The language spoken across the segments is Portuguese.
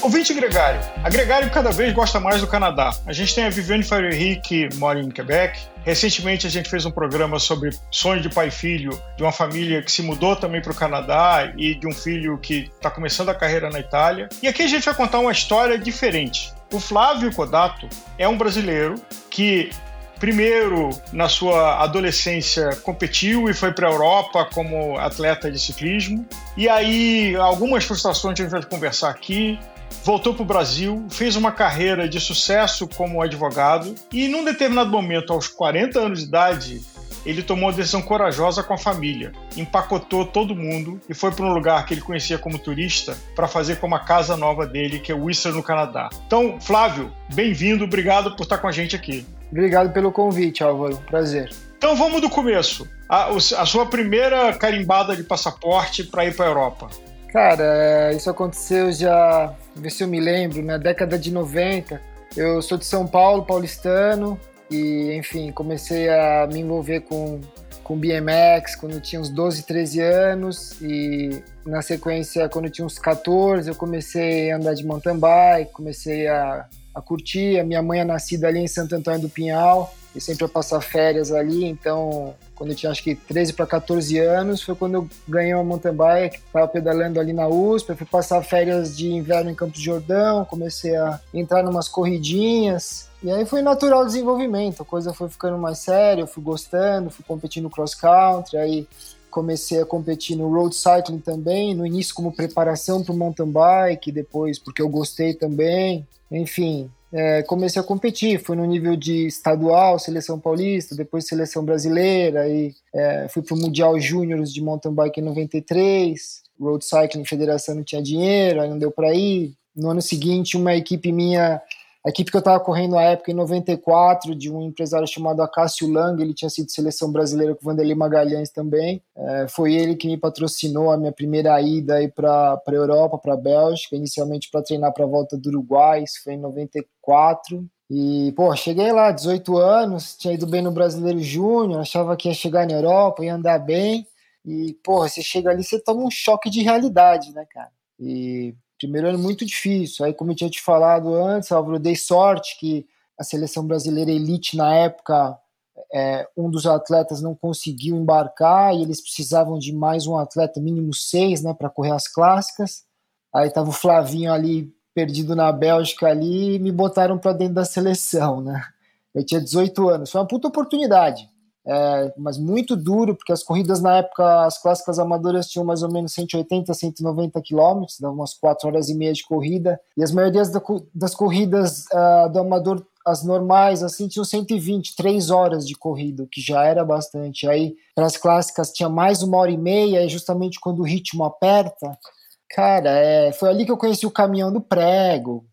Ouvinte gregário. A Gregário cada vez gosta mais do Canadá. A gente tem a Viviane Ferreira que mora em Quebec. Recentemente a gente fez um programa sobre sonho de pai e filho, de uma família que se mudou também para o Canadá e de um filho que está começando a carreira na Itália. E aqui a gente vai contar uma história diferente. O Flávio Codato é um brasileiro que primeiro, na sua adolescência, competiu e foi para a Europa como atleta de ciclismo. E aí, algumas frustrações que a gente vai conversar aqui voltou para o Brasil, fez uma carreira de sucesso como advogado e, num determinado momento, aos 40 anos de idade, ele tomou uma decisão corajosa com a família, empacotou todo mundo e foi para um lugar que ele conhecia como turista para fazer como a casa nova dele, que é Whistler, no Canadá. Então, Flávio, bem-vindo, obrigado por estar com a gente aqui. Obrigado pelo convite, Álvaro. Prazer. Então vamos do começo. A, a sua primeira carimbada de passaporte para ir para a Europa. Cara, é, isso aconteceu já, ver se eu me lembro, na década de 90. Eu sou de São Paulo, paulistano, e enfim, comecei a me envolver com, com BMX quando eu tinha uns 12, 13 anos, e na sequência, quando eu tinha uns 14, eu comecei a andar de mountain bike, comecei a, a curtir. A minha mãe é nascida ali em Santo Antônio do Pinhal, e sempre ia passar férias ali, então quando eu tinha acho que 13 para 14 anos, foi quando eu ganhei uma mountain bike, estava pedalando ali na USP, eu fui passar férias de inverno em Campos de Jordão, comecei a entrar numas corridinhas, e aí foi natural desenvolvimento, a coisa foi ficando mais séria, eu fui gostando, fui competindo cross country, aí comecei a competir no road cycling também, no início como preparação para o mountain bike, depois porque eu gostei também, enfim, é, comecei a competir. Fui no nível de estadual, seleção paulista, depois seleção brasileira, e é, fui para o Mundial Júnior de mountain bike em 93. Road Cycling Federação não tinha dinheiro, aí não deu para ir. No ano seguinte, uma equipe minha a equipe que eu estava correndo na época, em 94, de um empresário chamado Acácio Lang, ele tinha sido seleção brasileira com o Vanderlei Magalhães também. É, foi ele que me patrocinou a minha primeira ida para a Europa, para a Bélgica, inicialmente para treinar para a volta do Uruguai, isso foi em 94. E, pô, cheguei lá, 18 anos, tinha ido bem no Brasileiro Júnior, achava que ia chegar na Europa, ia andar bem. E, pô, você chega ali, você toma um choque de realidade, né, cara? E primeiro ano muito difícil. Aí, como eu tinha te falado antes, Álvaro, eu dei sorte que a seleção brasileira elite na época, é, um dos atletas não conseguiu embarcar e eles precisavam de mais um atleta, mínimo seis, né, para correr as clássicas. Aí tava o Flavinho ali perdido na Bélgica ali e me botaram para dentro da seleção, né? Eu tinha 18 anos. Foi uma puta oportunidade é, mas muito duro, porque as corridas na época, as clássicas amadoras tinham mais ou menos 180, 190 quilômetros, dava umas 4 horas e meia de corrida, e as maiorias da, das corridas uh, do amador, as normais, assim, tinham 120, 3 horas de corrida, o que já era bastante. Aí, para as clássicas, tinha mais uma hora e meia, e justamente quando o ritmo aperta, cara, é, foi ali que eu conheci o caminhão do prego,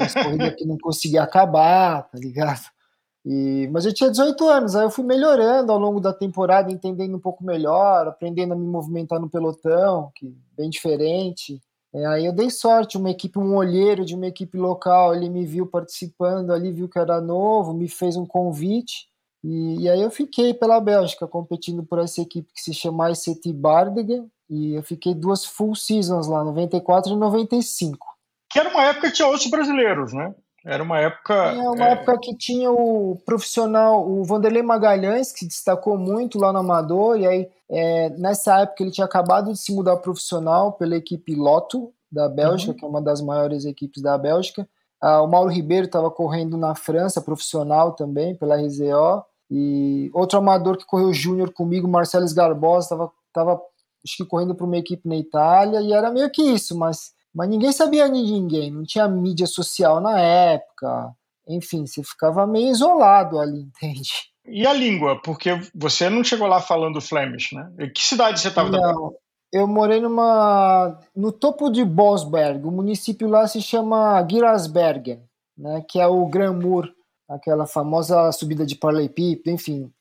as corridas que não conseguia acabar, tá ligado? E, mas eu tinha 18 anos, aí eu fui melhorando ao longo da temporada, entendendo um pouco melhor, aprendendo a me movimentar no pelotão, que bem diferente. É, aí eu dei sorte, uma equipe, um olheiro de uma equipe local, ele me viu participando ali, viu que era novo, me fez um convite. E, e aí eu fiquei pela Bélgica, competindo por essa equipe que se chama ICT Bardegen, e eu fiquei duas full seasons lá, 94 e 95. Que era uma época que tinha outros brasileiros, né? Era uma época. É uma é... época que tinha o profissional, o Vanderlei Magalhães, que se destacou muito lá no Amador, e aí é, nessa época ele tinha acabado de se mudar profissional pela equipe Lotto da Bélgica, uhum. que é uma das maiores equipes da Bélgica. Ah, o Mauro Ribeiro estava correndo na França, profissional também, pela RZO. E outro amador que correu júnior comigo, Marcelo Garbosa, estava tava, acho que correndo para uma equipe na Itália, e era meio que isso, mas mas ninguém sabia de ninguém, não tinha mídia social na época. Enfim, você ficava meio isolado ali, entende? E a língua? Porque você não chegou lá falando Flemish, né? Em que cidade você estava? Não, eu morei numa no topo de Bosberg. O município lá se chama Girasbergen, né? Que é o Gramur, aquela famosa subida de paralelepípedo, enfim.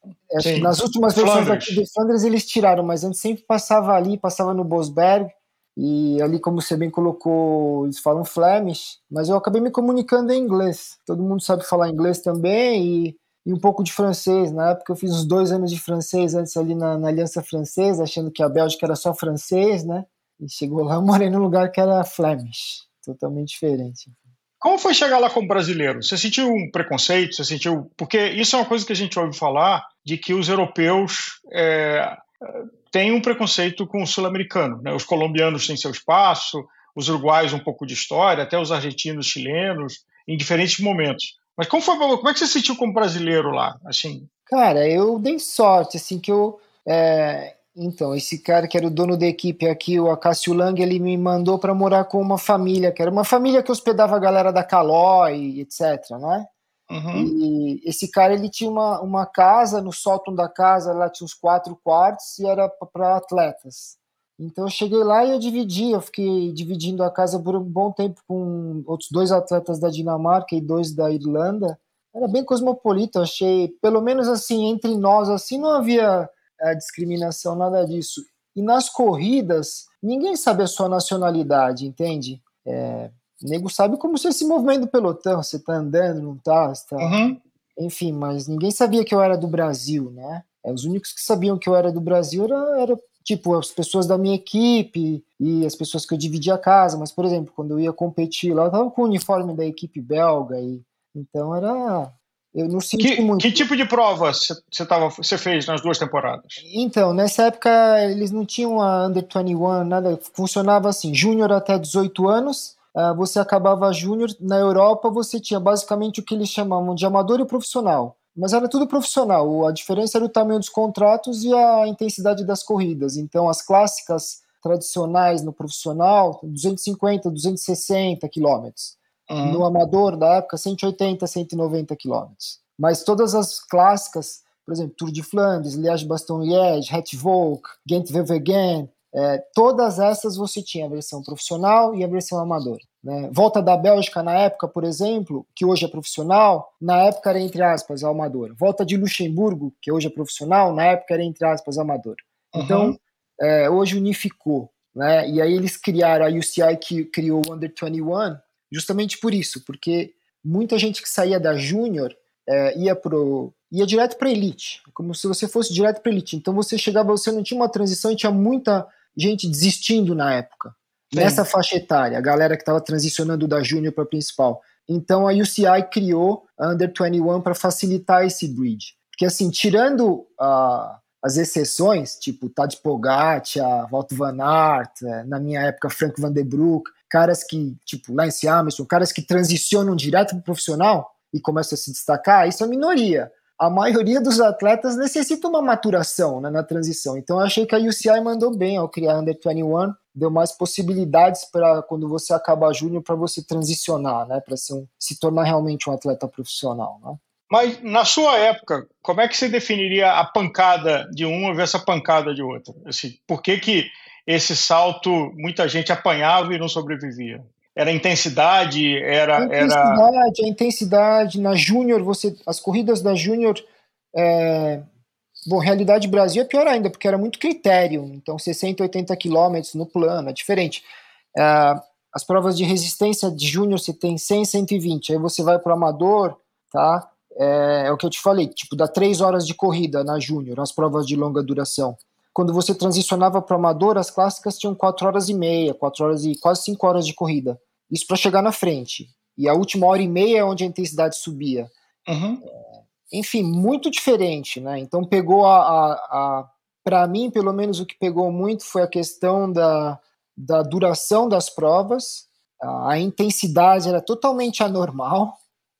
Nas últimas versões aqui de Flandres eles tiraram, mas antes sempre passava ali, passava no Bosberg. E ali, como você bem colocou, eles falam Flemish, mas eu acabei me comunicando em inglês. Todo mundo sabe falar inglês também e, e um pouco de francês. Na época eu fiz uns dois anos de francês antes ali na, na Aliança Francesa, achando que a Bélgica era só francês, né? E chegou lá, eu morei num lugar que era Flemish, totalmente diferente. Como foi chegar lá como brasileiro? Você sentiu um preconceito? Você sentiu. Porque isso é uma coisa que a gente ouve falar de que os europeus é, têm um preconceito com o sul-americano. Né? Os colombianos têm seu espaço, os uruguaios um pouco de história, até os argentinos, chilenos, em diferentes momentos. Mas como, foi, como é que você se sentiu como brasileiro lá? Assim? Cara, eu dei sorte, assim, que eu. É, então, esse cara que era o dono da equipe aqui, o Acácio Lang, ele me mandou para morar com uma família, que era uma família que hospedava a galera da Caló e etc, né? Uhum. E esse cara, ele tinha uma, uma casa, no sótão da casa, lá tinha uns quatro quartos e era para atletas. Então eu cheguei lá e eu dividi, eu fiquei dividindo a casa por um bom tempo com outros dois atletas da Dinamarca e dois da Irlanda. Era bem cosmopolita, achei, pelo menos assim, entre nós, assim, não havia a discriminação, nada disso. E nas corridas, ninguém sabe a sua nacionalidade, entende? É, o nego sabe como você se movimenta do pelotão, você tá andando, não tá, tá... Uhum. Enfim, mas ninguém sabia que eu era do Brasil, né? É, os únicos que sabiam que eu era do Brasil era, era, tipo as pessoas da minha equipe e as pessoas que eu dividia a casa. Mas, por exemplo, quando eu ia competir lá, eu tava com o uniforme da equipe belga e então era eu não senti que, muito. Que tipo de prova você fez nas duas temporadas? Então, nessa época eles não tinham a Under 21, nada. Funcionava assim: júnior até 18 anos, você acabava júnior. Na Europa você tinha basicamente o que eles chamavam de amador e profissional. Mas era tudo profissional. A diferença era o tamanho dos contratos e a intensidade das corridas. Então, as clássicas tradicionais no profissional, 250, 260 quilômetros. Uhum. No amador da época, 180, 190 quilômetros. Mas todas as clássicas, por exemplo, Tour de Flandres, Liège-Bastogne-Liège, Het-Volk, Ghent-Wevelgem, é, todas essas você tinha a versão profissional e a versão amador. Né? Volta da Bélgica na época, por exemplo, que hoje é profissional, na época era entre aspas amador. Volta de Luxemburgo, que hoje é profissional, na época era entre aspas amador. Então, uhum. é, hoje unificou. Né? E aí eles criaram a UCI que criou o Under 21, justamente por isso, porque muita gente que saía da Júnior é, ia pro ia direto para elite, como se você fosse direto para elite. Então você chegava, você não tinha uma transição e tinha muita gente desistindo na época. Sim. Nessa faixa etária, a galera que estava transicionando da Júnior para principal. Então a UCI criou a Under 21 para facilitar esse bridge. Porque assim, tirando uh, as exceções, tipo Tadej Pogacar, Walter Van Aert, é, na minha época Frank Van der Broek, caras que, tipo, Lance Armstrong, caras que transicionam direto para o profissional e começam a se destacar, isso é minoria. A maioria dos atletas necessita uma maturação né, na transição. Então eu achei que a UCI mandou bem ao criar Under 21, deu mais possibilidades para quando você acaba júnior para você transicionar, né, para um, se tornar realmente um atleta profissional, né? Mas na sua época, como é que você definiria a pancada de uma versus a pancada de outra? Assim, por que, que esse salto muita gente apanhava e não sobrevivia? Era intensidade, era. A intensidade, era... a intensidade. Na Júnior, você. As corridas da Júnior. É... Bom, realidade Brasil é pior ainda, porque era muito critério. Então, 60, 80 quilômetros no plano, é diferente. É... As provas de resistência de Júnior você tem 100, 120. Aí você vai para o amador, tá? É, é, o que eu te falei, tipo, dá três horas de corrida na Júnior, as provas de longa duração. Quando você transicionava para amador, as clássicas tinham quatro horas e meia, quatro horas e quase cinco horas de corrida. Isso para chegar na frente. E a última hora e meia é onde a intensidade subia. Uhum. Enfim, muito diferente, né? Então pegou a, a, a para mim, pelo menos o que pegou muito foi a questão da, da duração das provas. A, a intensidade era totalmente anormal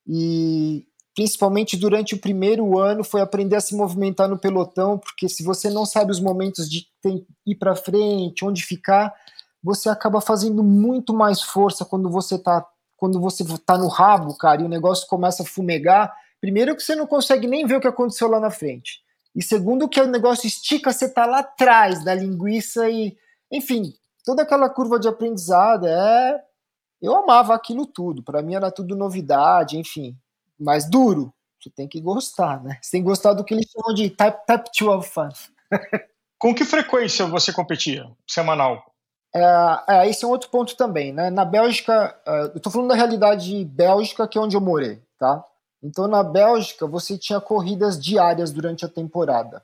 e principalmente durante o primeiro ano, foi aprender a se movimentar no pelotão, porque se você não sabe os momentos de ir para frente, onde ficar, você acaba fazendo muito mais força quando você tá quando você tá no rabo, cara, e o negócio começa a fumegar. Primeiro que você não consegue nem ver o que aconteceu lá na frente. E segundo que o negócio estica, você tá lá atrás da linguiça e, enfim, toda aquela curva de aprendizado é eu amava aquilo tudo. Para mim era tudo novidade, enfim mais duro. Você tem que gostar, né? Você tem que gostar do que eles chamam de type, type 2 fun. Com que frequência você competia? Semanal? É, é, esse é um outro ponto também, né? Na Bélgica, uh, eu tô falando da realidade bélgica, que é onde eu morei, tá? Então, na Bélgica, você tinha corridas diárias durante a temporada,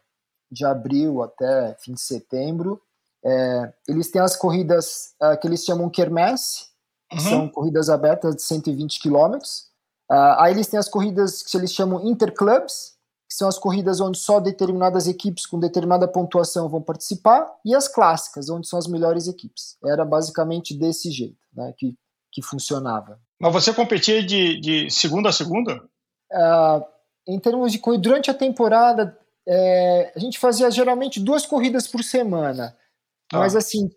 de abril até fim de setembro. É, eles têm as corridas uh, que eles chamam Kermesse, que uhum. são corridas abertas de 120 quilômetros. Uh, aí eles têm as corridas que eles chamam Interclubs, que são as corridas onde só determinadas equipes com determinada pontuação vão participar, e as clássicas, onde são as melhores equipes. Era basicamente desse jeito né, que, que funcionava. Mas você competia de, de segunda a segunda? Uh, em termos de corrida, durante a temporada, é, a gente fazia geralmente duas corridas por semana. Ah. Mas assim,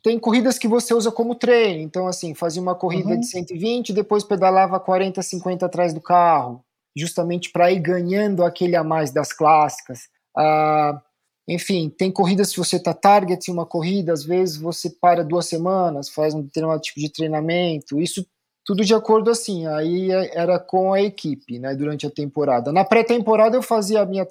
tem corridas que você usa como treino. Então, assim, fazia uma corrida uhum. de 120, depois pedalava 40, 50 atrás do carro, justamente para ir ganhando aquele a mais das clássicas. Ah, enfim, tem corridas que você está target em uma corrida, às vezes você para duas semanas, faz um determinado tipo de treinamento. Isso tudo de acordo assim, aí é, era com a equipe, né, durante a temporada. Na pré-temporada eu fazia a minha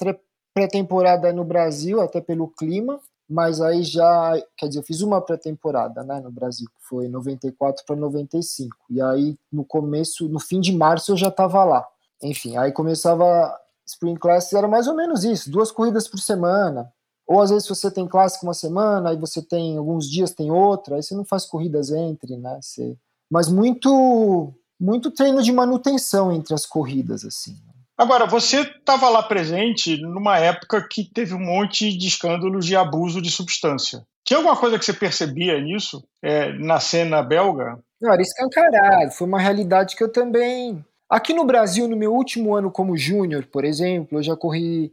pré-temporada no Brasil, até pelo clima, mas aí já, quer dizer, eu fiz uma pré-temporada, né, no Brasil, que foi 94 para 95. E aí no começo, no fim de março eu já estava lá. Enfim, aí começava Spring Classics, era mais ou menos isso, duas corridas por semana. Ou às vezes você tem clássico uma semana, aí você tem alguns dias tem outra, aí você não faz corridas entre, né? Você mas muito muito treino de manutenção entre as corridas assim. Agora, você estava lá presente numa época que teve um monte de escândalos de abuso de substância. Tinha alguma coisa que você percebia nisso é, na cena belga? Não, era escancarado. Foi uma realidade que eu também. Aqui no Brasil, no meu último ano como júnior, por exemplo, eu já corri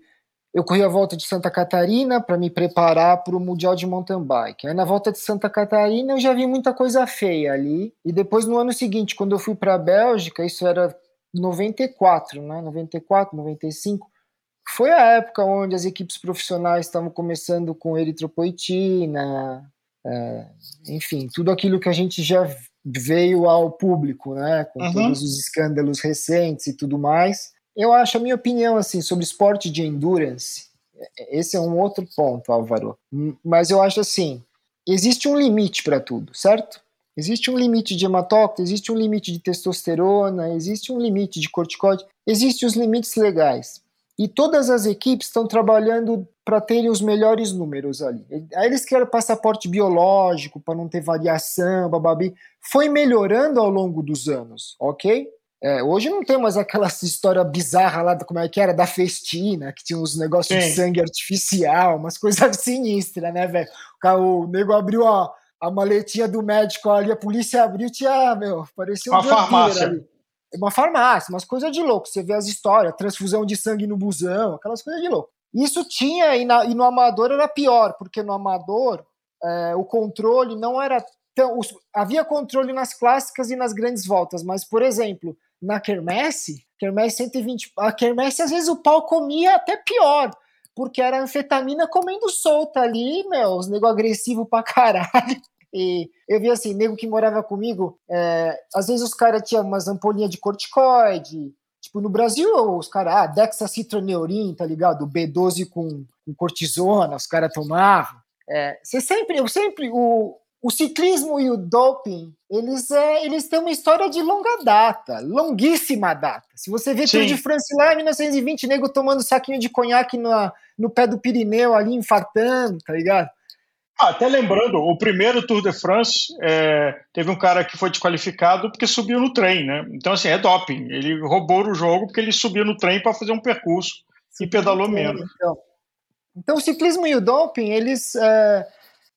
eu corri a volta de Santa Catarina para me preparar para o Mundial de Mountain Bike. Aí na volta de Santa Catarina eu já vi muita coisa feia ali. E depois no ano seguinte, quando eu fui para a Bélgica, isso era 94, né? 94, 95. Foi a época onde as equipes profissionais estavam começando com eritropoetina, é, enfim, tudo aquilo que a gente já veio ao público, né? Com uhum. todos os escândalos recentes e tudo mais. Eu acho, a minha opinião, assim, sobre esporte de endurance, esse é um outro ponto, Álvaro. Mas eu acho assim, existe um limite para tudo, certo? Existe um limite de hematócrito, existe um limite de testosterona, existe um limite de corticoide, existem os limites legais. E todas as equipes estão trabalhando para terem os melhores números ali. Aí eles querem passaporte biológico para não ter variação, bababi. Foi melhorando ao longo dos anos, ok? É, hoje não tem mais aquela história bizarra lá, como é que era, da festina, que tinha uns negócios Sim. de sangue artificial, umas coisas sinistras, né, velho? O, o nego abriu a, a maletinha do médico ali, a polícia abriu, tinha, meu, parecia uma farmácia. Ali. Uma farmácia, umas coisas de louco. Você vê as histórias, transfusão de sangue no busão, aquelas coisas de louco. Isso tinha, e, na, e no amador era pior, porque no amador é, o controle não era tão. Os, havia controle nas clássicas e nas grandes voltas, mas, por exemplo, na quermesse, quermesse 120, a quermesse às vezes o pau comia até pior, porque era anfetamina comendo solta ali, meu, os nego agressivo pra caralho. E eu vi assim, nego que morava comigo, é, às vezes os caras tinham umas ampolinhas de corticoide, Tipo, no Brasil, os caras, ah, dexacitroneurin, tá ligado? B12 com, com cortisona, os caras tomavam. É, você sempre, eu sempre, o, o ciclismo e o doping, eles, é, eles têm uma história de longa data, longuíssima data. Se você vê Tour de France lá em 1920, nego tomando saquinho de conhaque no, no pé do Pirineu ali, infartando, tá ligado? Ah, até lembrando, o primeiro Tour de France é, teve um cara que foi desqualificado porque subiu no trem, né? Então, assim, é doping. Ele roubou o jogo porque ele subiu no trem para fazer um percurso e pedalou menos. Então, então, o ciclismo e o doping, eles... É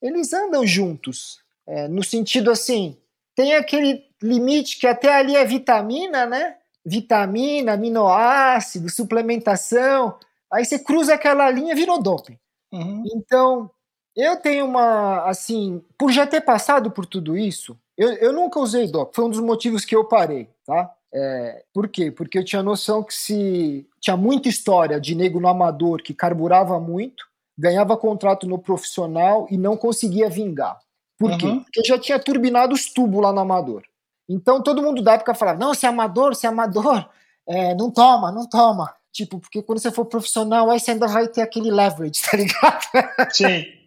eles andam juntos. É, no sentido assim, tem aquele limite que até ali é vitamina, né? Vitamina, aminoácido, suplementação. Aí você cruza aquela linha, virou doping. Uhum. Então, eu tenho uma, assim, por já ter passado por tudo isso, eu, eu nunca usei doping. Foi um dos motivos que eu parei, tá? É, por quê? Porque eu tinha noção que se tinha muita história de nego no amador que carburava muito, ganhava contrato no profissional e não conseguia vingar. Por quê? Uhum. Porque já tinha turbinado os tubos lá no amador. Então todo mundo da época falava: não, se é amador, se é amador, é, não toma, não toma. Tipo, porque quando você for profissional, aí você ainda vai ter aquele leverage, tá ligado? Sim.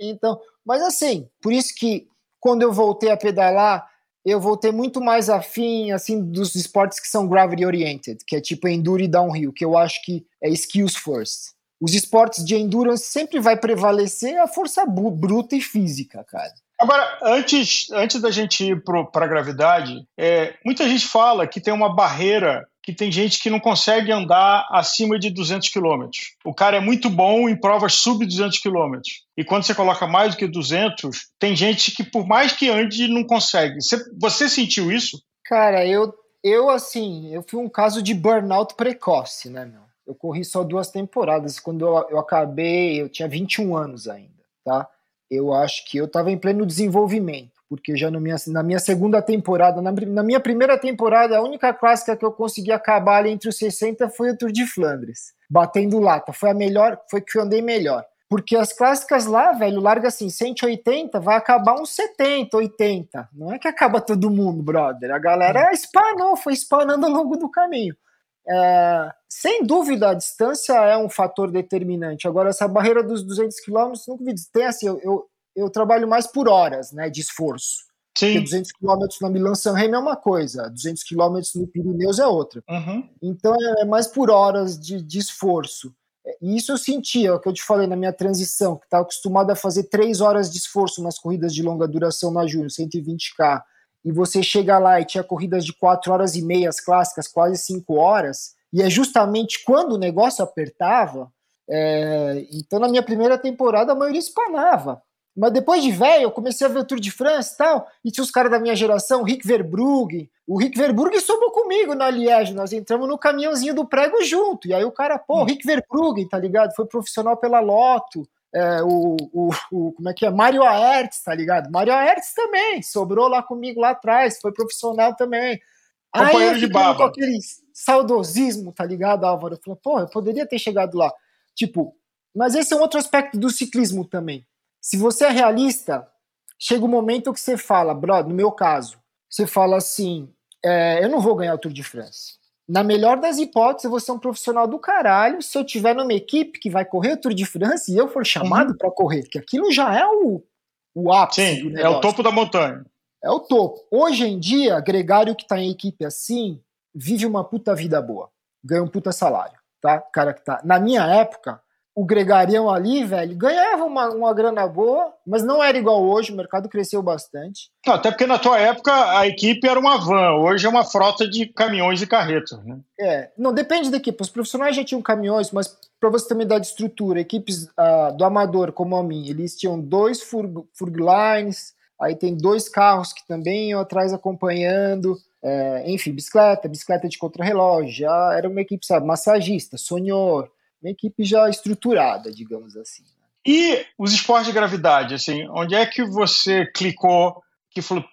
Então, mas assim, por isso que quando eu voltei a pedalar, eu voltei muito mais afim, assim, dos esportes que são gravity oriented, que é tipo enduro e downhill, que eu acho que é skills first. Os esportes de endurance sempre vai prevalecer a força bruta e física, cara. Agora, antes, antes da gente ir para a gravidade, é, muita gente fala que tem uma barreira que tem gente que não consegue andar acima de 200 km. O cara é muito bom em provas sub 200 km. E quando você coloca mais do que 200, tem gente que por mais que ande não consegue. Você, você sentiu isso? Cara, eu eu assim, eu fui um caso de burnout precoce, né, meu? Eu corri só duas temporadas. Quando eu, eu acabei, eu tinha 21 anos ainda, tá? Eu acho que eu estava em pleno desenvolvimento porque já minha, na minha segunda temporada, na, na, minha primeira temporada, a única clássica que eu consegui acabar ali entre os 60 foi o Tour de Flandres, batendo lata. Foi a melhor, foi que eu andei melhor. Porque as clássicas lá, velho, larga assim, 180, vai acabar uns 70, 80. Não é que acaba todo mundo, brother. A galera espanou, foi espanando ao longo do caminho. É, sem dúvida, a distância é um fator determinante. Agora, essa barreira dos 200 quilômetros, nunca vi. Tem assim, eu, eu, eu trabalho mais por horas, né, de esforço. Sim. Porque 200 quilômetros na Milan-San Remo é uma coisa, 200 quilômetros no Pirineus é outra. Uhum. Então é mais por horas de, de esforço. E isso eu sentia, é o que eu te falei na minha transição, que estava acostumado a fazer três horas de esforço nas corridas de longa duração na Júnior, 120K, e você chega lá e tinha corridas de quatro horas e meia, as clássicas, quase cinco horas, e é justamente quando o negócio apertava. É... então, na minha primeira temporada, a maioria espanava. Mas depois de velho, eu comecei a ver o Tour de France e tal, e tinha os caras da minha geração, o Rick Verbrugge. O Rick Verbrugge somou comigo na Liège, nós entramos no caminhãozinho do prego junto. E aí o cara, pô, o hum. Rick Verbrugge, tá ligado? Foi profissional pela Loto. É, o, o, o, como é que é? Mario Aerts, tá ligado? Mario Aerts também, sobrou lá comigo lá atrás, foi profissional também. Companheiro aí eu de baba. com aquele saudosismo, tá ligado, Álvaro? Eu falei, pô, eu poderia ter chegado lá. Tipo, mas esse é um outro aspecto do ciclismo também se você é realista, chega um momento que você fala, brother, no meu caso, você fala assim: é, eu não vou ganhar o Tour de France. Na melhor das hipóteses, eu vou ser um profissional do caralho se eu tiver numa equipe que vai correr o Tour de France e eu for chamado uhum. para correr, que aquilo já é o, o ápice. Sim, é o topo da montanha. É o topo. Hoje em dia, Gregário que tá em equipe assim, vive uma puta vida boa. Ganha um puta salário, tá? Cara que tá. Na minha época, o gregarião ali, velho, ganhava uma, uma grana boa, mas não era igual hoje, o mercado cresceu bastante. Até porque na tua época a equipe era uma van, hoje é uma frota de caminhões e carretas, né? É, não, depende da equipe. Os profissionais já tinham caminhões, mas para você uma ideia de estrutura, equipes uh, do amador, como a minha, eles tinham dois furg, furglines, aí tem dois carros que também iam atrás acompanhando, é, enfim, bicicleta, bicicleta de contrarrelógio, já era uma equipe, sabe, massagista, sonhor, uma equipe já estruturada, digamos assim. Né? E os esportes de gravidade, assim, onde é que você clicou que falou,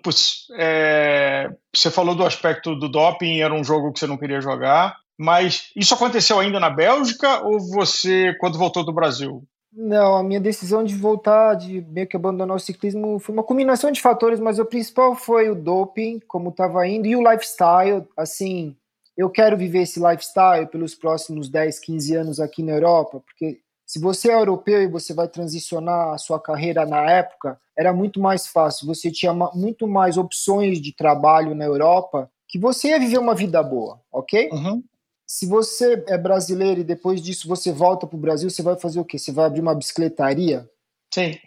é, você falou do aspecto do doping, era um jogo que você não queria jogar, mas isso aconteceu ainda na Bélgica ou você, quando voltou do Brasil? Não, a minha decisão de voltar, de meio que abandonar o ciclismo, foi uma combinação de fatores, mas o principal foi o doping, como estava indo, e o lifestyle, assim, eu quero viver esse lifestyle pelos próximos 10, 15 anos aqui na Europa, porque se você é europeu e você vai transicionar a sua carreira na época, era muito mais fácil, você tinha muito mais opções de trabalho na Europa, que você ia viver uma vida boa, ok? Uhum. Se você é brasileiro e depois disso você volta para o Brasil, você vai fazer o quê? Você vai abrir uma bicicletaria? Sim.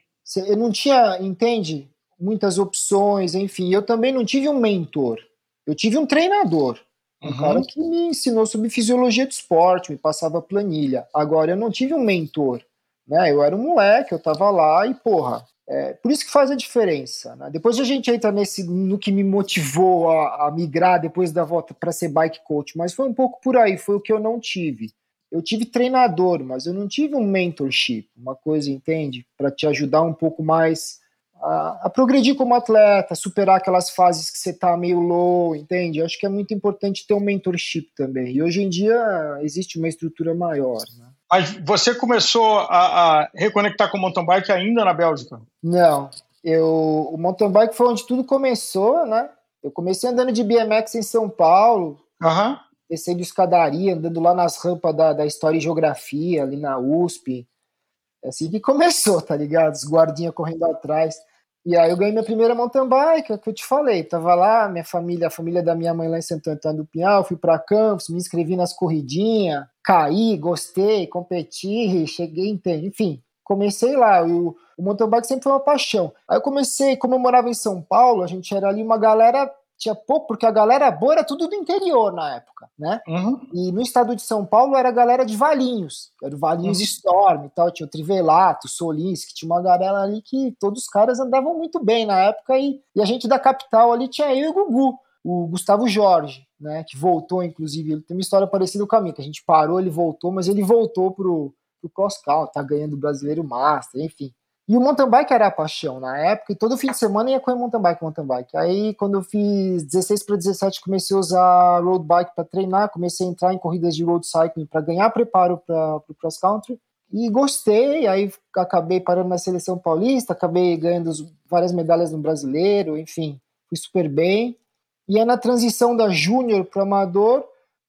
eu não tinha, entende? Muitas opções, enfim. Eu também não tive um mentor. Eu tive um treinador. Um uhum. cara que me ensinou sobre fisiologia do esporte, me passava planilha. Agora, eu não tive um mentor, né? Eu era um moleque, eu tava lá e, porra, é, por isso que faz a diferença. Né? Depois a gente entra nesse no que me motivou a, a migrar depois da volta para ser bike coach, mas foi um pouco por aí, foi o que eu não tive. Eu tive treinador, mas eu não tive um mentorship, uma coisa, entende? Para te ajudar um pouco mais a, a, progredir como atleta, superar aquelas fases que você tá meio low, entende? Acho que é muito importante ter um mentorship também. E hoje em dia existe uma estrutura maior, né? Mas você começou a, a reconectar com o mountain bike ainda na Bélgica? Não. Eu, o mountain bike foi onde tudo começou, né? Eu comecei andando de BMX em São Paulo, uhum. descendo escadaria, andando lá nas rampas da, da História e Geografia, ali na USP. É assim que começou, tá ligado? Os guardinhas correndo atrás. E aí eu ganhei minha primeira mountain bike, é que eu te falei. Tava lá, minha família, a família da minha mãe lá em Santo Antônio do Pinhal, fui para Campos, me inscrevi nas corridinhas, caí, gostei, competi, cheguei, enfim, comecei lá. O, o mountain bike sempre foi uma paixão. Aí eu comecei, como eu morava em São Paulo, a gente era ali uma galera tinha pouco, porque a galera boa era tudo do interior na época, né? Uhum. E no estado de São Paulo era a galera de Valinhos, era o Valinhos uhum. Storm e tal, tinha o Trivelato, o Solins, que tinha uma galera ali que todos os caras andavam muito bem na época, e, e a gente da capital ali tinha eu e o Gugu, o Gustavo Jorge, né? Que voltou, inclusive, ele tem uma história parecida com a minha, que a gente parou, ele voltou, mas ele voltou pro, pro cross country, tá ganhando o Brasileiro Master, enfim. E o mountain bike era a paixão na época, e todo fim de semana ia correr mountain bike, mountain bike. Aí, quando eu fiz 16 para 17, comecei a usar road bike para treinar, comecei a entrar em corridas de road cycling para ganhar preparo para o cross country. E gostei, aí acabei parando na seleção paulista, acabei ganhando várias medalhas no brasileiro, enfim, fui super bem. E aí, na transição da júnior para amador,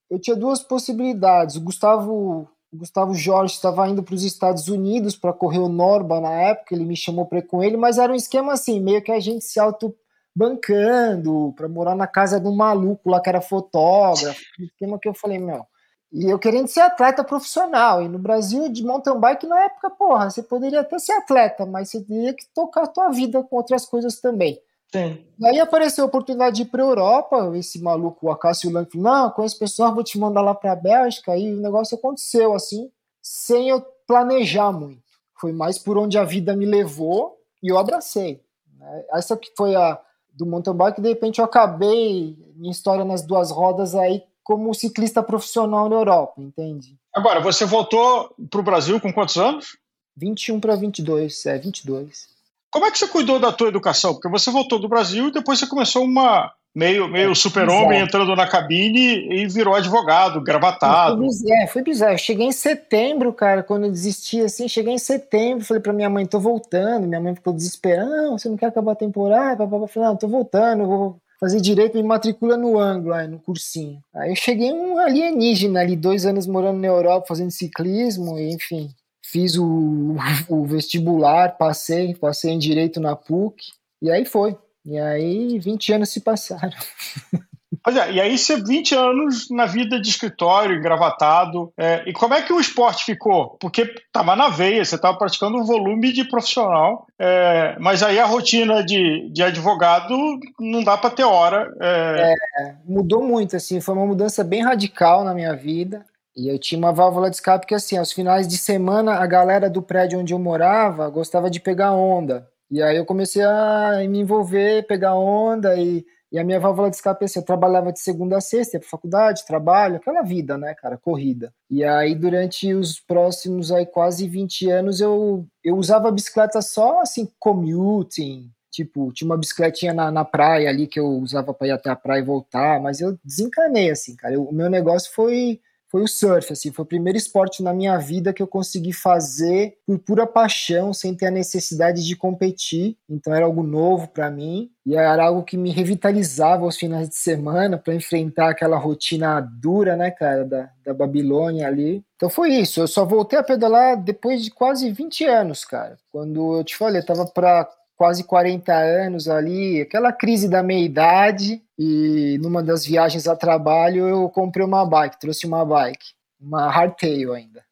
eu tinha duas possibilidades. O Gustavo o Gustavo Jorge estava indo para os Estados Unidos para correr o Norba na época, ele me chamou para ir com ele, mas era um esquema assim, meio que a gente se auto bancando para morar na casa de um maluco lá que era fotógrafo, um esquema que eu falei, meu, e eu querendo ser atleta profissional, e no Brasil de mountain bike na época, porra, você poderia até ser atleta, mas você teria que tocar a tua vida com outras coisas também. Sim. Aí apareceu a oportunidade de ir para a Europa, esse maluco, o Acácio Lang, falou, não, conheço pessoal, vou te mandar lá para a Bélgica, e o negócio aconteceu, assim, sem eu planejar muito. Foi mais por onde a vida me levou, e eu abracei. Né? Essa que foi a do mountain bike, de repente eu acabei minha história nas duas rodas aí como ciclista profissional na Europa, entende? Agora, você voltou para o Brasil com quantos anos? 21 para 22, é, 22. Como é que você cuidou da tua educação? Porque você voltou do Brasil e depois você começou uma meio, meio é, super-homem entrando na cabine e virou advogado, gravatado. Foi bizarro, foi bizarro. Eu cheguei em setembro, cara, quando eu desisti assim, cheguei em setembro, falei pra minha mãe, tô voltando. Minha mãe ficou desesperada, não, você não quer acabar a temporada? Eu falei, não, tô voltando, vou fazer direito, me matricula no ângulo, aí, no cursinho. Aí eu cheguei um alienígena ali, dois anos morando na Europa, fazendo ciclismo, e, enfim fiz o, o vestibular, passei, passei em direito na PUC, e aí foi. E aí 20 anos se passaram. Pois é, e aí você 20 anos na vida de escritório, engravatado. É, e como é que o esporte ficou? Porque estava na veia, você estava praticando um volume de profissional, é, mas aí a rotina de, de advogado não dá para ter hora. É... é... mudou muito, assim, foi uma mudança bem radical na minha vida. E eu tinha uma válvula de escape que, assim, aos finais de semana, a galera do prédio onde eu morava gostava de pegar onda. E aí eu comecei a me envolver, pegar onda e, e a minha válvula de escape, assim, eu trabalhava de segunda a sexta, ia pra faculdade, trabalho, aquela vida, né, cara, corrida. E aí durante os próximos aí quase 20 anos eu, eu usava a bicicleta só, assim, commuting, Tipo, tinha uma bicicletinha na, na praia ali que eu usava para ir até a praia e voltar, mas eu desencanei, assim, cara. Eu, o meu negócio foi foi o surf, assim, foi o primeiro esporte na minha vida que eu consegui fazer por pura paixão, sem ter a necessidade de competir. Então era algo novo para mim e era algo que me revitalizava aos finais de semana para enfrentar aquela rotina dura, né, cara, da, da Babilônia ali. Então foi isso, eu só voltei a pedalar depois de quase 20 anos, cara. Quando eu te falei, eu tava para quase 40 anos ali, aquela crise da meia-idade, e numa das viagens a trabalho eu comprei uma bike, trouxe uma bike, uma hardtail ainda.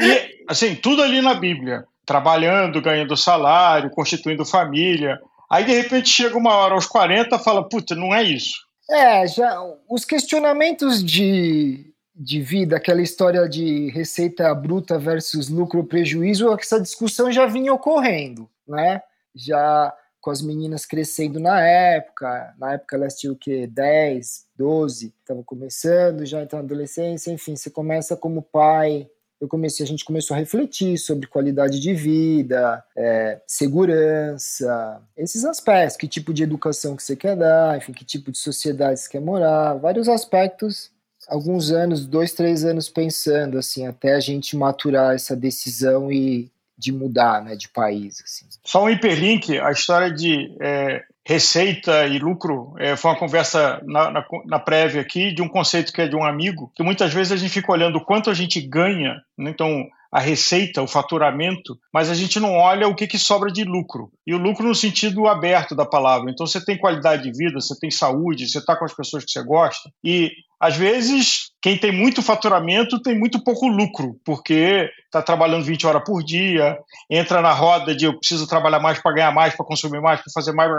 e, assim, tudo ali na Bíblia, trabalhando, ganhando salário, constituindo família. Aí de repente chega uma hora aos 40 fala, puta, não é isso. É, já os questionamentos de de vida, aquela história de receita bruta versus lucro prejuízo, essa discussão já vinha ocorrendo, né? Já com as meninas crescendo na época, na época elas tinham o quê? 10, 12, estavam começando, já entrando na adolescência, enfim, você começa como pai, eu comecei, a gente começou a refletir sobre qualidade de vida, é, segurança, esses aspectos, que tipo de educação que você quer dar, enfim, que tipo de sociedade você quer morar, vários aspectos. Alguns anos, dois, três anos pensando, assim, até a gente maturar essa decisão e de mudar, né, de país, assim. Só um hiperlink, a história de é, receita e lucro é, foi uma conversa na, na, na, prévia aqui de um conceito que é de um amigo, que muitas vezes a gente fica olhando o quanto a gente ganha, né, então a receita, o faturamento, mas a gente não olha o que, que sobra de lucro. E o lucro no sentido aberto da palavra. Então você tem qualidade de vida, você tem saúde, você está com as pessoas que você gosta. E às vezes, quem tem muito faturamento tem muito pouco lucro, porque está trabalhando 20 horas por dia, entra na roda de eu preciso trabalhar mais para ganhar mais, para consumir mais, para fazer mais,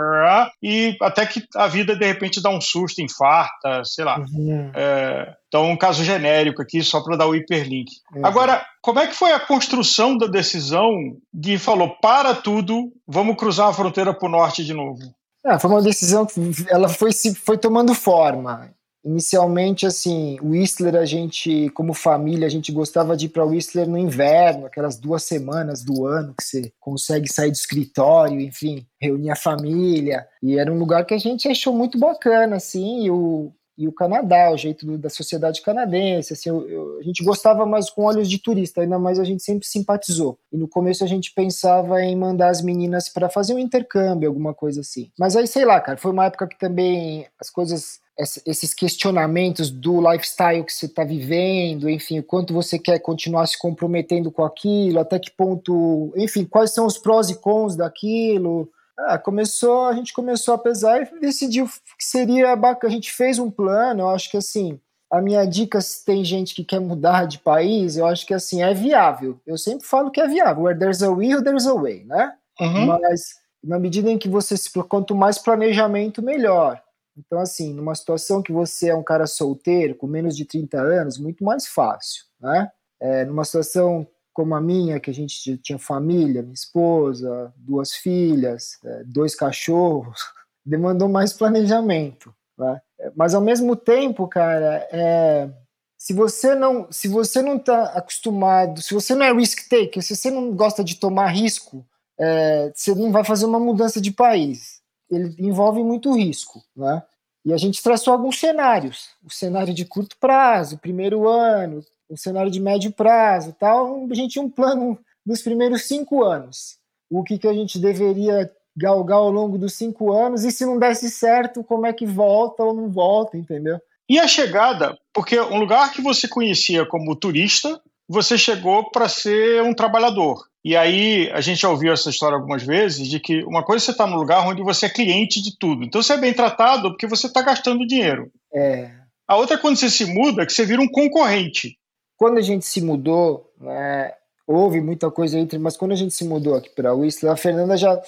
e até que a vida de repente dá um susto, infarta, sei lá. Uhum. É, então, um caso genérico aqui, só para dar o hiperlink. Uhum. Agora, como é que foi a construção da decisão de falou para tudo, vamos cruzar a fronteira para o norte de novo? É, foi uma decisão que ela foi, foi tomando forma. Inicialmente, assim, o Whistler, a gente, como família, a gente gostava de ir para o Whistler no inverno, aquelas duas semanas do ano que você consegue sair do escritório, enfim, reunir a família. E era um lugar que a gente achou muito bacana, assim, e o, e o Canadá, o jeito do, da sociedade canadense, assim, eu, eu, a gente gostava mais com olhos de turista, ainda mais a gente sempre simpatizou. E no começo a gente pensava em mandar as meninas para fazer um intercâmbio, alguma coisa assim. Mas aí, sei lá, cara, foi uma época que também as coisas esses questionamentos do lifestyle que você está vivendo, enfim, o quanto você quer continuar se comprometendo com aquilo, até que ponto, enfim, quais são os prós e cons daquilo. Ah, começou, a gente começou a pesar e decidiu que seria bacana. A gente fez um plano, eu acho que assim, a minha dica, se tem gente que quer mudar de país, eu acho que assim, é viável. Eu sempre falo que é viável. Where there's a will, there's a way, né? Uhum. Mas na medida em que você, quanto mais planejamento, melhor. Então, assim, numa situação que você é um cara solteiro, com menos de 30 anos, muito mais fácil, né? É, numa situação como a minha, que a gente tinha família, minha esposa, duas filhas, é, dois cachorros, demandou mais planejamento, né? É, mas ao mesmo tempo, cara, é, se você não, se você não está acostumado, se você não é risk taker, se você não gosta de tomar risco, é, você não vai fazer uma mudança de país ele envolve muito risco, né? E a gente traçou alguns cenários, o cenário de curto prazo, primeiro ano, o cenário de médio prazo, tal. A gente tinha um plano dos primeiros cinco anos, o que, que a gente deveria galgar ao longo dos cinco anos e se não desse certo, como é que volta ou não volta, entendeu? E a chegada, porque um lugar que você conhecia como turista, você chegou para ser um trabalhador. E aí a gente já ouviu essa história algumas vezes de que uma coisa é você está num lugar onde você é cliente de tudo. Então você é bem tratado porque você está gastando dinheiro. É. A outra é quando você se muda, que você vira um concorrente. Quando a gente se mudou, né, houve muita coisa entre, mas quando a gente se mudou aqui para Whistler, a Fernanda já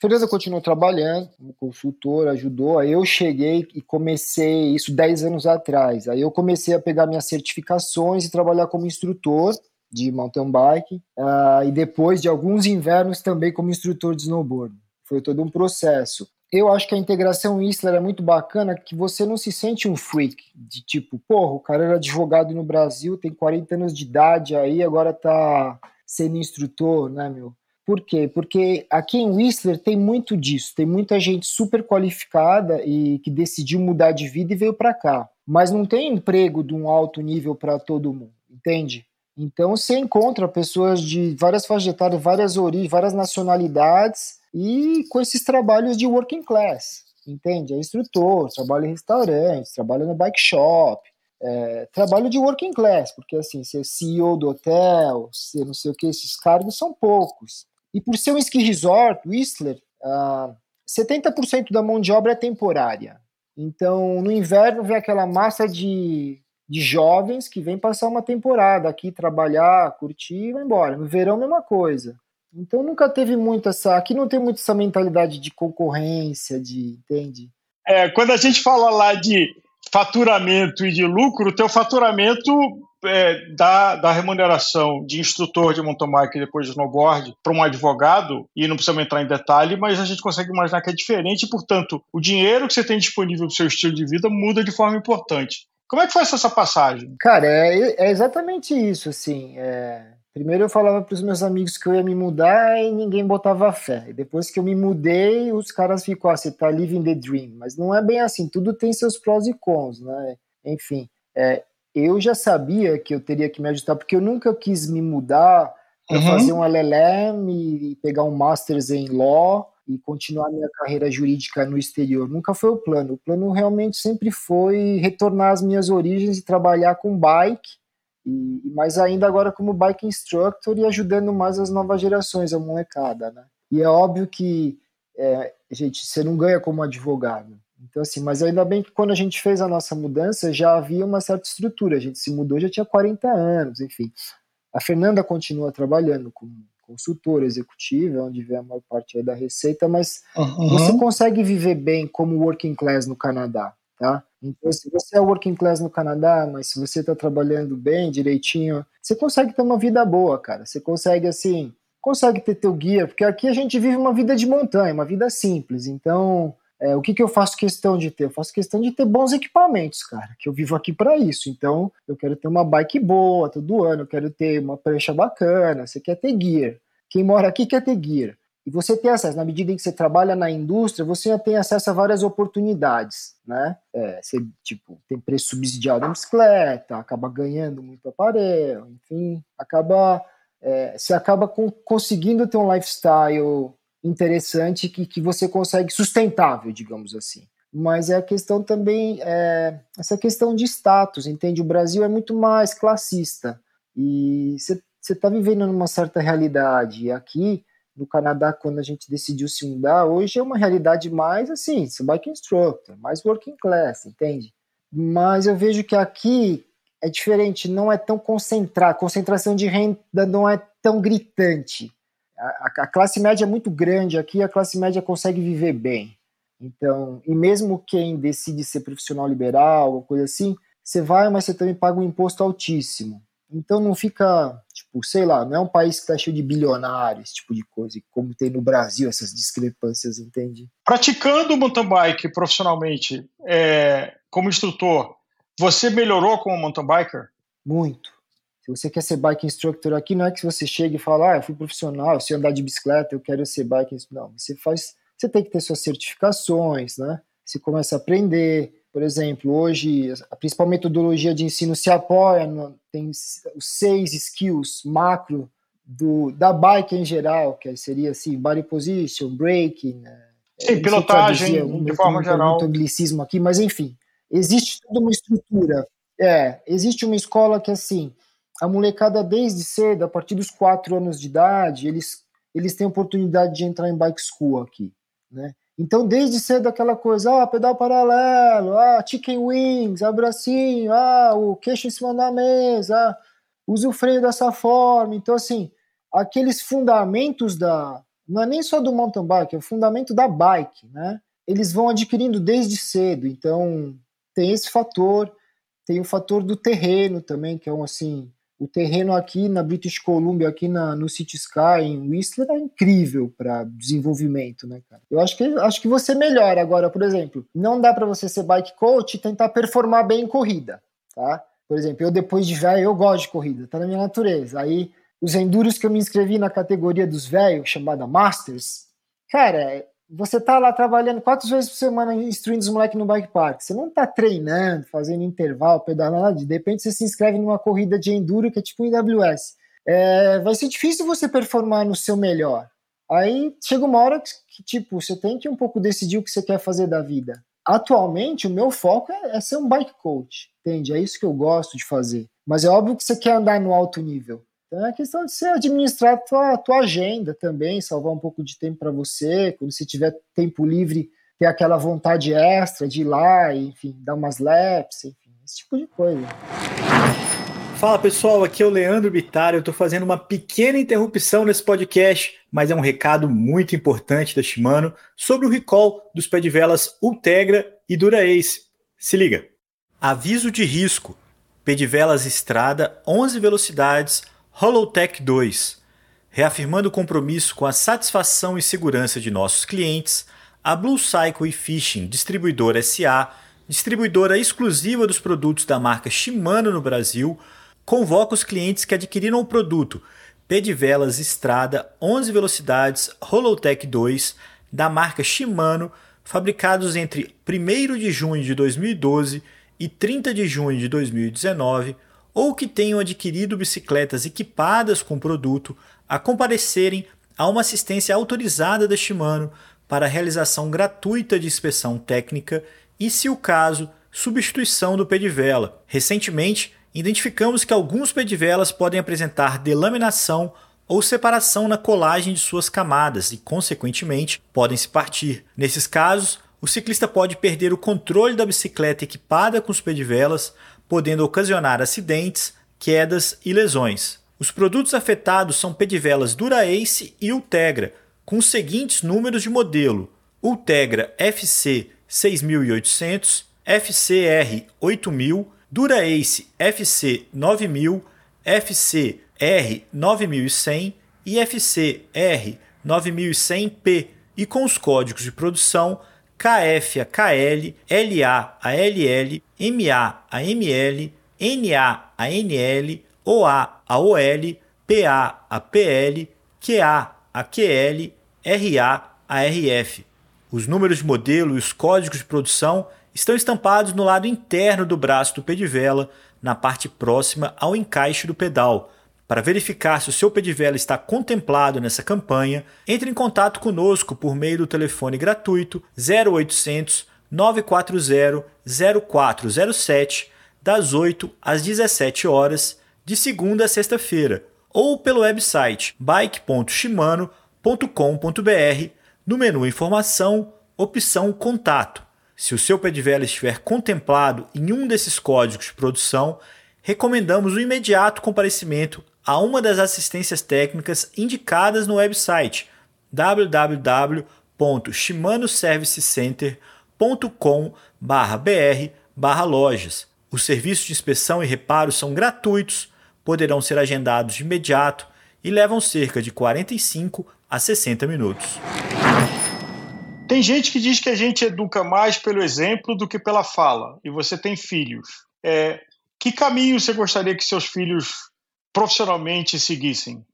Fernanda continuou trabalhando como consultora, ajudou. Aí eu cheguei e comecei isso 10 anos atrás. Aí eu comecei a pegar minhas certificações e trabalhar como instrutor de mountain bike. Uh, e depois de alguns invernos também como instrutor de snowboard. Foi todo um processo. Eu acho que a integração Whistler é muito bacana, que você não se sente um freak, de tipo, porra, o cara era advogado no Brasil, tem 40 anos de idade aí, agora tá sendo instrutor, né, meu? Por quê? Porque aqui em Whistler tem muito disso, tem muita gente super qualificada e que decidiu mudar de vida e veio para cá. Mas não tem emprego de um alto nível para todo mundo, entende? Então você encontra pessoas de várias faixas etárias, várias origens, várias nacionalidades e com esses trabalhos de working class, entende? É instrutor, trabalha em restaurantes, trabalha no bike shop, é, trabalho de working class, porque assim, ser CEO do hotel, ser não sei o que, esses cargos são poucos. E por ser um ski resort, Whistler, uh, 70% da mão de obra é temporária. Então, no inverno vem aquela massa de, de jovens que vem passar uma temporada aqui, trabalhar, curtir e vai embora. No verão, mesma coisa. Então, nunca teve muito essa. Aqui não tem muito essa mentalidade de concorrência, de. Entende? É, quando a gente fala lá de faturamento e de lucro, o teu faturamento é, da, da remuneração de instrutor de mountain bike e depois de snowboard para um advogado, e não precisamos entrar em detalhe, mas a gente consegue imaginar que é diferente e, portanto, o dinheiro que você tem disponível para o seu estilo de vida muda de forma importante. Como é que foi essa passagem? Cara, é, é exatamente isso, assim. É... Primeiro eu falava para os meus amigos que eu ia me mudar e ninguém botava fé. E depois que eu me mudei, os caras ficam, ah, você tá living the dream. Mas não é bem assim, tudo tem seus prós e cons, né? Enfim, é, eu já sabia que eu teria que me ajustar, porque eu nunca quis me mudar para uhum. fazer um LLM e pegar um Masters em Law e continuar minha carreira jurídica no exterior. Nunca foi o plano. O plano realmente sempre foi retornar às minhas origens e trabalhar com bike, e, mais ainda agora como bike instructor e ajudando mais as novas gerações, a molecada, né? E é óbvio que, é, gente, você não ganha como advogado. Então, assim, mas ainda bem que quando a gente fez a nossa mudança já havia uma certa estrutura. A gente se mudou, já tinha 40 anos, enfim. A Fernanda continua trabalhando como consultora executiva, onde vem a maior parte da receita, mas uhum. você consegue viver bem como working class no Canadá, tá? Então, se você é working class no Canadá, mas se você está trabalhando bem, direitinho, você consegue ter uma vida boa, cara. Você consegue, assim, consegue ter teu guia, porque aqui a gente vive uma vida de montanha, uma vida simples. Então, é, o que, que eu faço questão de ter? Eu faço questão de ter bons equipamentos, cara, que eu vivo aqui para isso. Então, eu quero ter uma bike boa todo ano, eu quero ter uma prancha bacana, você quer ter gear. Quem mora aqui quer ter gear. E você tem acesso, na medida em que você trabalha na indústria, você já tem acesso a várias oportunidades, né? É, você, tipo, tem preço subsidiado na bicicleta, acaba ganhando muito aparelho, enfim, acaba, é, você acaba com, conseguindo ter um lifestyle interessante que, que você consegue sustentável, digamos assim. Mas é a questão também, é, essa questão de status, entende? O Brasil é muito mais classista e você está vivendo numa certa realidade. Aqui no Canadá, quando a gente decidiu se mudar, hoje é uma realidade mais assim, bike instructor, mais working class, entende? Mas eu vejo que aqui é diferente, não é tão concentrado, a concentração de renda não é tão gritante a, a, classe média é muito grande aqui, a classe média consegue viver bem. Então, e mesmo quem decide ser profissional liberal ou coisa assim, você vai, mas você também paga um imposto altíssimo. Então não fica, tipo, sei lá, não é um país que está cheio de bilionários, tipo de coisa, como tem no Brasil essas discrepâncias, entende? Praticando mountain bike profissionalmente, é, como instrutor, você melhorou como mountain biker? Muito. Se você quer ser bike instructor aqui, não é que você chega e fala, ah, eu fui profissional, eu sei andar de bicicleta, eu quero ser bike instructor. Não, você faz, você tem que ter suas certificações, né? Você começa a aprender. Por exemplo, hoje a principal metodologia de ensino se apoia, no, tem os seis skills macro do, da bike em geral, que seria assim, body position, braking, né? Sim, pilotagem, um, de forma geral. Muito anglicismo aqui, mas enfim, existe toda uma estrutura. É, existe uma escola que assim, a molecada desde cedo, a partir dos quatro anos de idade, eles, eles têm oportunidade de entrar em bike school aqui, né? Então, desde cedo, aquela coisa, ah, pedal paralelo, ah, chicken wings, abracinho, ah, o queixo em cima da mesa, ah, usa o freio dessa forma. Então, assim, aqueles fundamentos da. Não é nem só do mountain bike, é o fundamento da bike, né? Eles vão adquirindo desde cedo. Então, tem esse fator. Tem o fator do terreno também, que é um, assim, o terreno aqui na British Columbia, aqui na, no City Sky, em Whistler, é incrível para desenvolvimento, né, cara? Eu acho que, acho que você melhora agora, por exemplo, não dá para você ser bike coach e tentar performar bem em corrida, tá? Por exemplo, eu depois de velho, eu gosto de corrida, tá na minha natureza. Aí, os enduros que eu me inscrevi na categoria dos velhos, chamada Masters, cara, você tá lá trabalhando quatro vezes por semana instruindo os moleques no bike park. Você não tá treinando, fazendo intervalo, pedalando, de repente você se inscreve numa corrida de enduro que é tipo um IWS. É, vai ser difícil você performar no seu melhor. Aí chega uma hora que, tipo, você tem que um pouco decidir o que você quer fazer da vida. Atualmente, o meu foco é, é ser um bike coach, entende? É isso que eu gosto de fazer. Mas é óbvio que você quer andar no alto nível. Então é questão de você administrar a tua, tua agenda também, salvar um pouco de tempo para você, quando você tiver tempo livre, ter aquela vontade extra de ir lá, enfim, dar umas laps, enfim, esse tipo de coisa. Fala pessoal, aqui é o Leandro Bittar. Eu estou fazendo uma pequena interrupção nesse podcast, mas é um recado muito importante da Shimano sobre o recall dos pé de velas Ultegra e Dura Ace. Se liga. Aviso de risco: pé de velas Estrada 11 velocidades Holotech 2. Reafirmando o compromisso com a satisfação e segurança de nossos clientes, a Blue Cycle e Fishing Distribuidora SA, distribuidora exclusiva dos produtos da marca Shimano no Brasil, convoca os clientes que adquiriram o produto Pedivelas Estrada 11 velocidades Holotech 2 da marca Shimano, fabricados entre 1 de junho de 2012 e 30 de junho de 2019 ou que tenham adquirido bicicletas equipadas com o produto a comparecerem a uma assistência autorizada da Shimano para realização gratuita de inspeção técnica e, se o caso, substituição do pé de vela. Recentemente, identificamos que alguns pé de velas podem apresentar delaminação ou separação na colagem de suas camadas e, consequentemente, podem se partir. Nesses casos, o ciclista pode perder o controle da bicicleta equipada com os pedivelas, podendo ocasionar acidentes, quedas e lesões. Os produtos afetados são pedivelas Dura-Ace e Ultegra, com os seguintes números de modelo: Ultegra FC 6800, FCR 8000, Dura-Ace FC 9000, FCR 9100 e FCR 9100P, e com os códigos de produção KF a KL, LA a LL, MA a ML, NA a NL, OA a OL, PA a PL, QA a QL, RA a RF. Os números de modelo e os códigos de produção estão estampados no lado interno do braço do pedivela, na parte próxima ao encaixe do pedal. Para verificar se o seu pedivela está contemplado nessa campanha, entre em contato conosco por meio do telefone gratuito 0800 940 0407 das 8 às 17 horas de segunda a sexta-feira, ou pelo website bike.shimano.com.br no menu Informação, opção Contato. Se o seu pedivela estiver contemplado em um desses códigos de produção, recomendamos o imediato comparecimento a uma das assistências técnicas indicadas no website www.shimanoservicecenter.com/br/lojas. Os serviços de inspeção e reparo são gratuitos, poderão ser agendados de imediato e levam cerca de 45 a 60 minutos. Tem gente que diz que a gente educa mais pelo exemplo do que pela fala, e você tem filhos. É, que caminho você gostaria que seus filhos profissionalmente seguissem?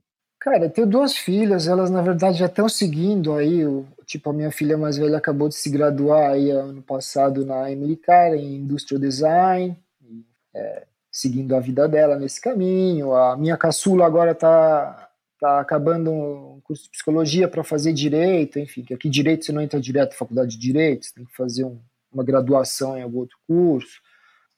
Cara, eu tenho duas filhas, elas na verdade já estão seguindo aí, o, tipo a minha filha mais velha acabou de se graduar aí ano passado na Emily Carr em Industrial Design, é, seguindo a vida dela nesse caminho. A minha caçula agora está tá acabando um curso de psicologia para fazer direito, enfim, que aqui direito você não entra direto na faculdade de direito, você tem que fazer um, uma graduação em algum outro curso.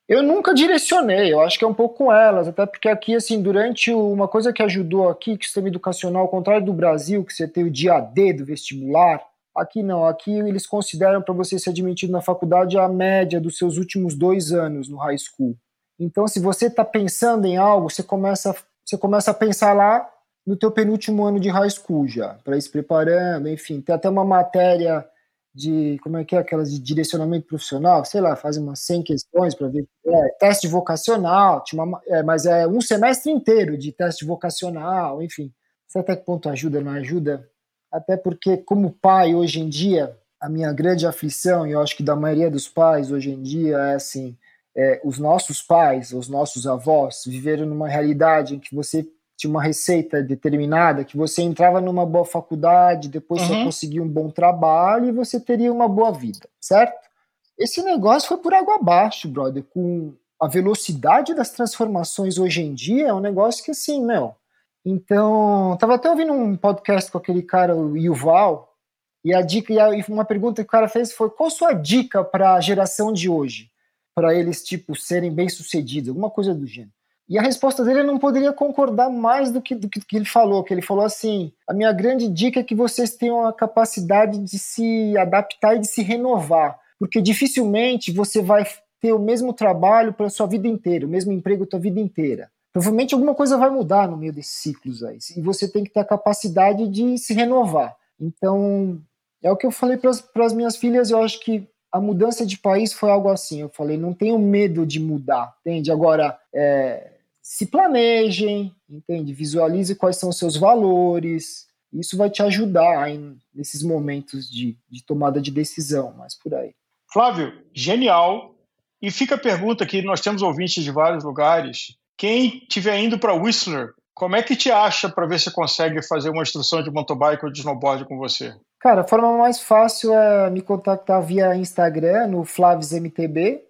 Eu nunca direcionei, eu acho que é um pouco com elas, até porque aqui, assim, durante o, uma coisa que ajudou aqui, que o sistema educacional, ao contrário do Brasil, que você tem o dia D do vestibular, aqui não, aqui eles consideram para você ser admitido na faculdade a média dos seus últimos dois anos no high school. Então, se você está pensando em algo, você começa, você começa a pensar lá no teu penúltimo ano de high school já, para ir se preparando, enfim, tem até uma matéria de, como é que é, aquelas de direcionamento profissional, sei lá, faz umas 100 questões para ver, é, teste vocacional, uma, é, mas é um semestre inteiro de teste vocacional, enfim, você até que ponto ajuda, não ajuda? Até porque, como pai, hoje em dia, a minha grande aflição, e eu acho que da maioria dos pais hoje em dia, é assim, é, os nossos pais, os nossos avós, viveram numa realidade em que você tinha uma receita determinada, que você entrava numa boa faculdade, depois uhum. você conseguia um bom trabalho e você teria uma boa vida, certo? Esse negócio foi por água abaixo, brother, com a velocidade das transformações hoje em dia, é um negócio que assim, meu. Então, tava até ouvindo um podcast com aquele cara, o Yuval, e a dica, e uma pergunta que o cara fez foi: qual a sua dica para a geração de hoje? Para eles, tipo, serem bem-sucedidos, alguma coisa do gênero. E a resposta dele eu não poderia concordar mais do que, do que ele falou, que ele falou assim, a minha grande dica é que vocês tenham a capacidade de se adaptar e de se renovar, porque dificilmente você vai ter o mesmo trabalho para a sua vida inteira, o mesmo emprego a sua vida inteira. Provavelmente alguma coisa vai mudar no meio desses ciclos aí, e você tem que ter a capacidade de se renovar. Então, é o que eu falei para as minhas filhas, eu acho que a mudança de país foi algo assim. Eu falei, não tenho medo de mudar, entende? Agora, é, se planejem, entende? Visualize quais são os seus valores. Isso vai te ajudar em, nesses momentos de, de tomada de decisão, mas por aí. Flávio, genial. E fica a pergunta aqui, nós temos ouvintes de vários lugares. Quem estiver indo para Whistler, como é que te acha para ver se consegue fazer uma instrução de motobike ou de snowboard com você? Cara, a forma mais fácil é me contactar via Instagram, no FlavisMTB,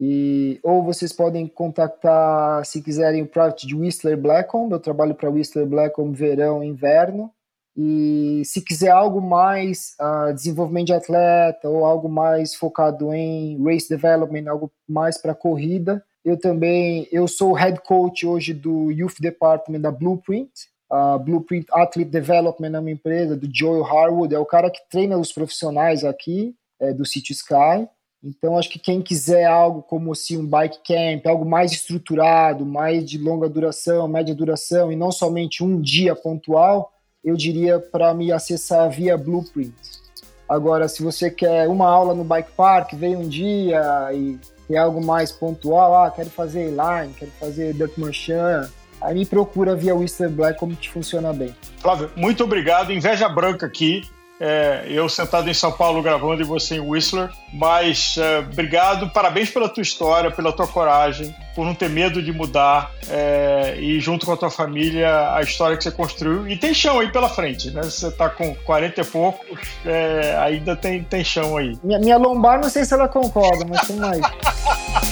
e, ou vocês podem contactar, se quiserem, o Private de Whistler Blackcomb. Eu trabalho para Whistler Blackcomb verão e inverno. E se quiser algo mais uh, desenvolvimento de atleta ou algo mais focado em race development, algo mais para corrida, eu também eu sou head coach hoje do Youth Department da Blueprint. A Blueprint Athlete Development é uma empresa do Joel Harwood, é o cara que treina os profissionais aqui é, do City Sky. Então, acho que quem quiser algo como assim, um bike camp, algo mais estruturado, mais de longa duração, média duração, e não somente um dia pontual, eu diria para me acessar via Blueprint. Agora, se você quer uma aula no bike park, vem um dia e tem algo mais pontual, ah, quero fazer line, quero fazer dirt marchand, aí me procura via Whistler Black como que funciona bem. Flávio, muito obrigado. Inveja branca aqui. É, eu sentado em São Paulo gravando e você em Whistler. Mas é, obrigado, parabéns pela tua história, pela tua coragem, por não ter medo de mudar é, e junto com a tua família a história que você construiu. E tem chão aí pela frente, né? Você tá com 40 e pouco, é, ainda tem, tem chão aí. Minha, minha lombar, não sei se ela concorda, mas tem mais.